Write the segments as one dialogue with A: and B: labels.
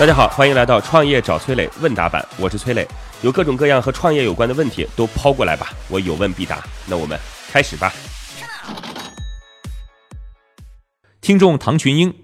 A: 大家好，欢迎来到创业找崔磊问答版，我是崔磊，有各种各样和创业有关的问题都抛过来吧，我有问必答。那我们开始吧。
B: 听众唐群英，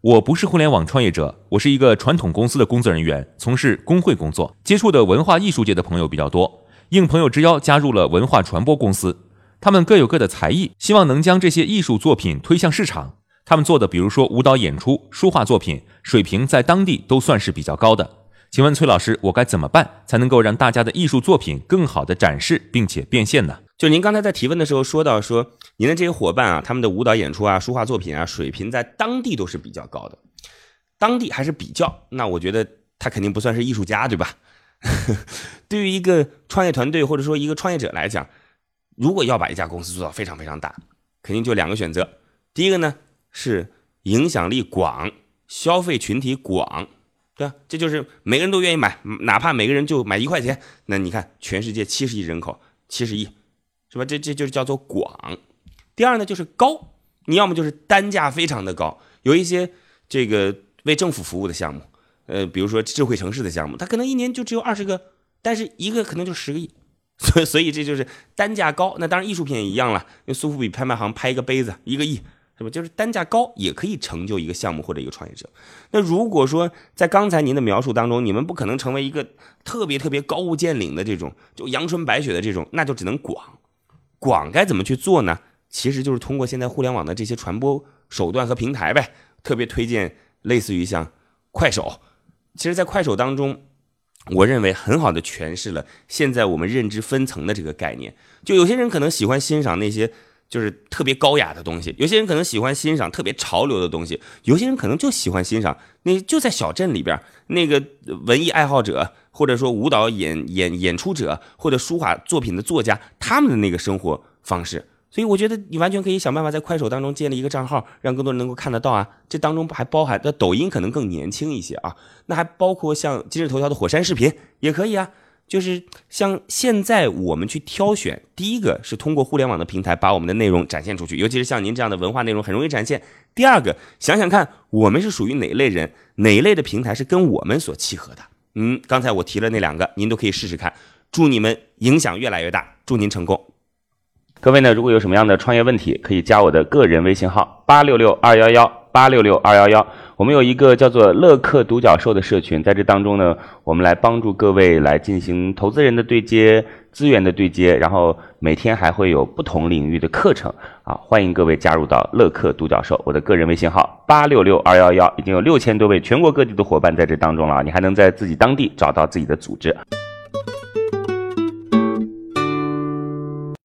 B: 我不是互联网创业者，我是一个传统公司的工作人员，从事工会工作，接触的文化艺术界的朋友比较多，应朋友之邀加入了文化传播公司。他们各有各的才艺，希望能将这些艺术作品推向市场。他们做的，比如说舞蹈演出、书画作品，水平在当地都算是比较高的。请问崔老师，我该怎么办才能够让大家的艺术作品更好的展示并且变现呢？
A: 就您刚才在提问的时候说到，说您的这些伙伴啊，他们的舞蹈演出啊、书画作品啊，水平在当地都是比较高的。当地还是比较，那我觉得他肯定不算是艺术家，对吧？对于一个创业团队或者说一个创业者来讲，如果要把一家公司做到非常非常大，肯定就两个选择。第一个呢？是影响力广，消费群体广，对吧？这就是每个人都愿意买，哪怕每个人就买一块钱。那你看，全世界七十亿人口，七十亿，是吧？这这就是叫做广。第二呢，就是高，你要么就是单价非常的高，有一些这个为政府服务的项目，呃，比如说智慧城市的项目，它可能一年就只有二十个，但是一个可能就十个亿，所以所以这就是单价高。那当然，艺术品也一样了，用苏富比拍卖行拍一个杯子，一个亿。是吧？就是单价高也可以成就一个项目或者一个创业者。那如果说在刚才您的描述当中，你们不可能成为一个特别特别高屋建瓴的这种，就阳春白雪的这种，那就只能广。广该怎么去做呢？其实就是通过现在互联网的这些传播手段和平台呗。特别推荐类似于像快手。其实，在快手当中，我认为很好的诠释了现在我们认知分层的这个概念。就有些人可能喜欢欣赏那些。就是特别高雅的东西，有些人可能喜欢欣赏特别潮流的东西，有些人可能就喜欢欣赏那就在小镇里边那个文艺爱好者，或者说舞蹈演演演出者，或者书法作品的作家他们的那个生活方式。所以我觉得你完全可以想办法在快手当中建立一个账号，让更多人能够看得到啊。这当中还包含那抖音可能更年轻一些啊，那还包括像今日头条的火山视频也可以啊。就是像现在我们去挑选，第一个是通过互联网的平台把我们的内容展现出去，尤其是像您这样的文化内容很容易展现。第二个，想想看我们是属于哪类人，哪一类的平台是跟我们所契合的。嗯，刚才我提了那两个，您都可以试试看。祝你们影响越来越大，祝您成功。各位呢，如果有什么样的创业问题，可以加我的个人微信号八六六二幺幺八六六二幺幺。我们有一个叫做乐客独角兽的社群，在这当中呢，我们来帮助各位来进行投资人的对接、资源的对接，然后每天还会有不同领域的课程啊，欢迎各位加入到乐客独角兽。我的个人微信号八六六二幺幺，已经有六千多位全国各地的伙伴在这当中了，你还能在自己当地找到自己的组织。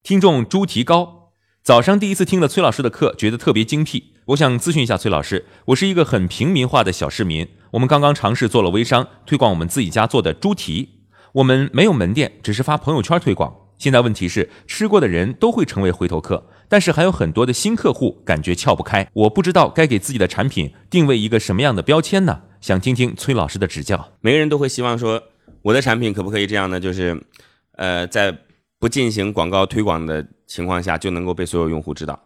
B: 听众朱提高，早上第一次听了崔老师的课，觉得特别精辟。我想咨询一下崔老师，我是一个很平民化的小市民，我们刚刚尝试做了微商，推广我们自己家做的猪蹄，我们没有门店，只是发朋友圈推广。现在问题是，吃过的人都会成为回头客，但是还有很多的新客户感觉撬不开，我不知道该给自己的产品定位一个什么样的标签呢？想听听崔老师的指教。
A: 每个人都会希望说，我的产品可不可以这样呢？就是，呃，在不进行广告推广的情况下，就能够被所有用户知道。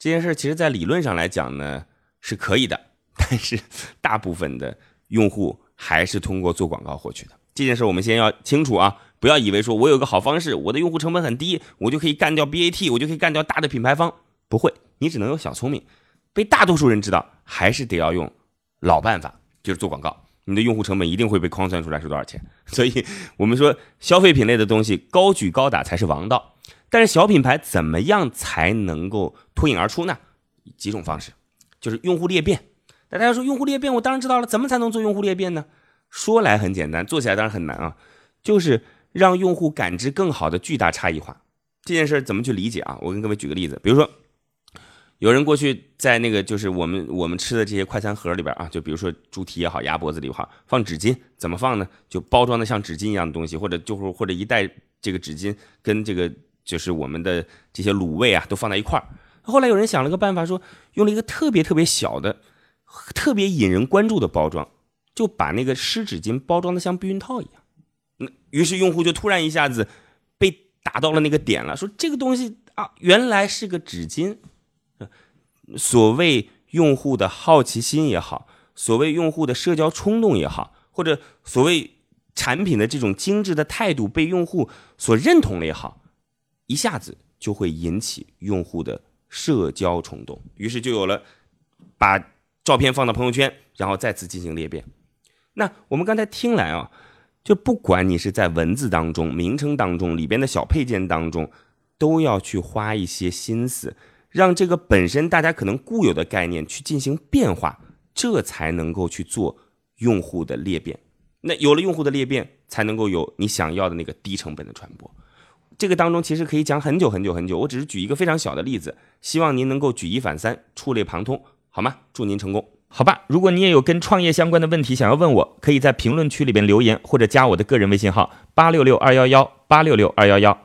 A: 这件事其实，在理论上来讲呢，是可以的，但是大部分的用户还是通过做广告获取的。这件事我们先要清楚啊，不要以为说我有个好方式，我的用户成本很低，我就可以干掉 BAT，我就可以干掉大的品牌方。不会，你只能有小聪明，被大多数人知道，还是得要用老办法，就是做广告。你的用户成本一定会被框算出来是多少钱。所以我们说，消费品类的东西高举高打才是王道。但是小品牌怎么样才能够脱颖而出呢？几种方式，就是用户裂变。那大家说用户裂变，我当然知道了，怎么才能做用户裂变呢？说来很简单，做起来当然很难啊。就是让用户感知更好的巨大差异化。这件事怎么去理解啊？我跟各位举个例子，比如说，有人过去在那个就是我们我们吃的这些快餐盒里边啊，就比如说猪蹄也好，鸭脖子里也好，放纸巾，怎么放呢？就包装的像纸巾一样的东西，或者就是或者一袋这个纸巾跟这个。就是我们的这些卤味啊，都放在一块儿。后来有人想了个办法，说用了一个特别特别小的、特别引人关注的包装，就把那个湿纸巾包装的像避孕套一样。那于是用户就突然一下子被打到了那个点了，说这个东西啊，原来是个纸巾。所谓用户的好奇心也好，所谓用户的社交冲动也好，或者所谓产品的这种精致的态度被用户所认同了也好，一下子就会引起用户的社交冲动，于是就有了把照片放到朋友圈，然后再次进行裂变。那我们刚才听来啊，就不管你是在文字当中、名称当中、里边的小配件当中，都要去花一些心思，让这个本身大家可能固有的概念去进行变化，这才能够去做用户的裂变。那有了用户的裂变，才能够有你想要的那个低成本的传播。这个当中其实可以讲很久很久很久，我只是举一个非常小的例子，希望您能够举一反三，触类旁通，好吗？祝您成功。好吧，如果你也有跟创业相关的问题想要问我，可以在评论区里边留言，或者加我的个人微信号八六六二幺幺八六六二幺幺。